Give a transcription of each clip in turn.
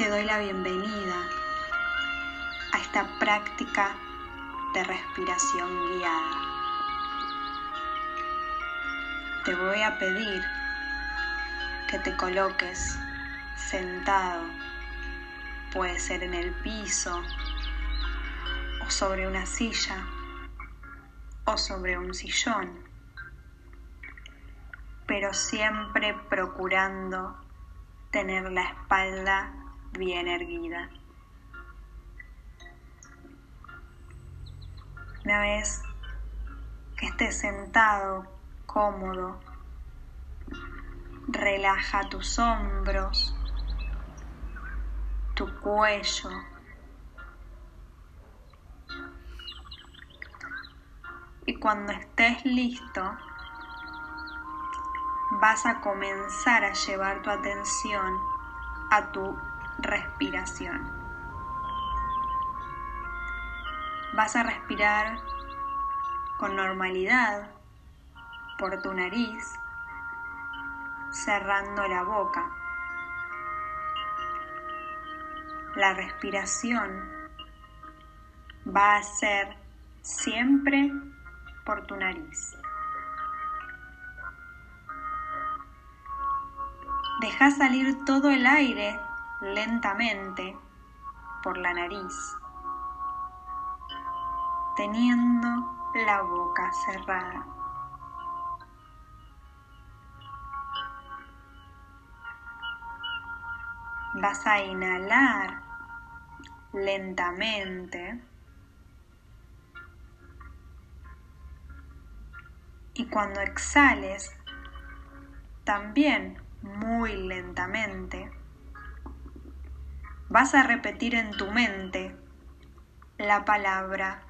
te doy la bienvenida a esta práctica de respiración guiada. Te voy a pedir que te coloques sentado, puede ser en el piso o sobre una silla o sobre un sillón, pero siempre procurando tener la espalda bien erguida. Una vez que estés sentado, cómodo, relaja tus hombros, tu cuello, y cuando estés listo, vas a comenzar a llevar tu atención a tu respiración. Vas a respirar con normalidad por tu nariz, cerrando la boca. La respiración va a ser siempre por tu nariz. Deja salir todo el aire lentamente por la nariz, teniendo la boca cerrada. Vas a inhalar lentamente y cuando exhales también muy lentamente, vas a repetir en tu mente la palabra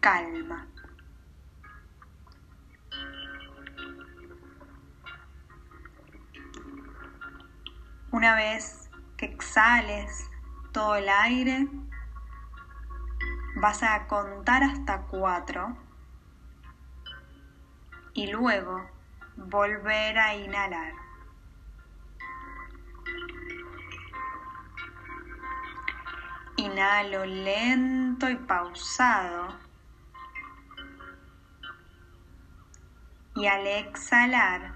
calma. Una vez que exhales todo el aire, vas a contar hasta cuatro y luego volver a inhalar. Inhalo lento y pausado. Y al exhalar,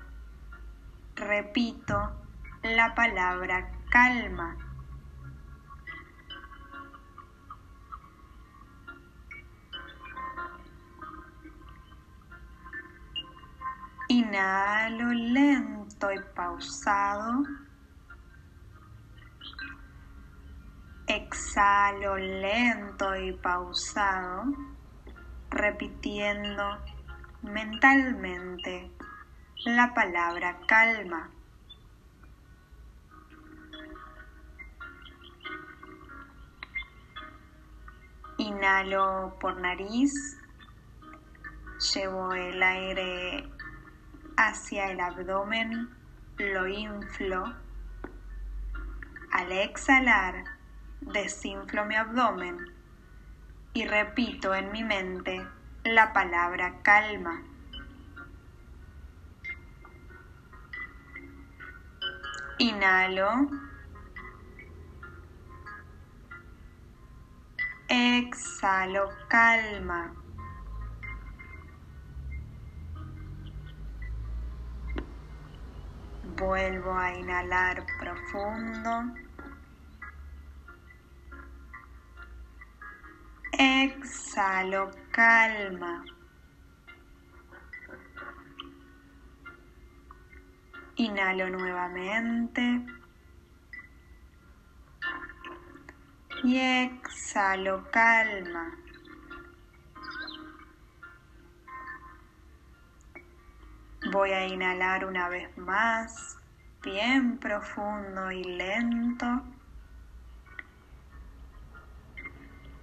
repito la palabra calma. Inhalo lento y pausado. Exhalo lento y pausado, repitiendo mentalmente la palabra calma. Inhalo por nariz, llevo el aire hacia el abdomen, lo inflo. Al exhalar, desinflo mi abdomen y repito en mi mente la palabra calma. Inhalo. Exhalo calma. Vuelvo a inhalar profundo. Exhalo calma. Inhalo nuevamente. Y exhalo calma. Voy a inhalar una vez más, bien profundo y lento.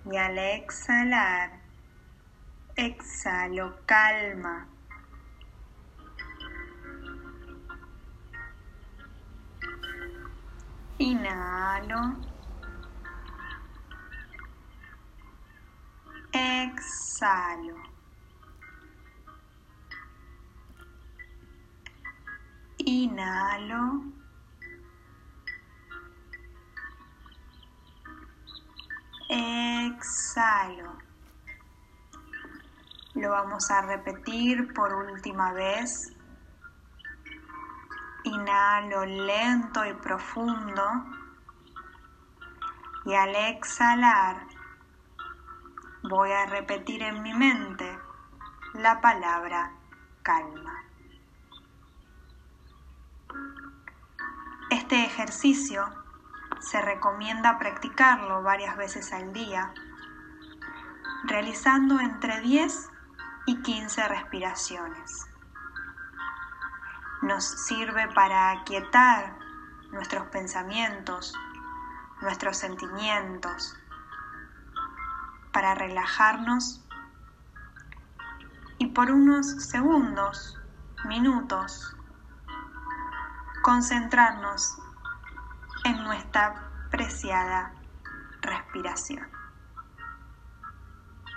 Y al exhalar, exhalo calma. Inhalo. Exhalo. Inhalo. Exhalo. Lo vamos a repetir por última vez. Inhalo lento y profundo. Y al exhalar voy a repetir en mi mente la palabra calma. Este ejercicio se recomienda practicarlo varias veces al día, realizando entre 10 y 15 respiraciones. Nos sirve para aquietar nuestros pensamientos, nuestros sentimientos, para relajarnos y por unos segundos, minutos, concentrarnos en nuestra preciada respiración.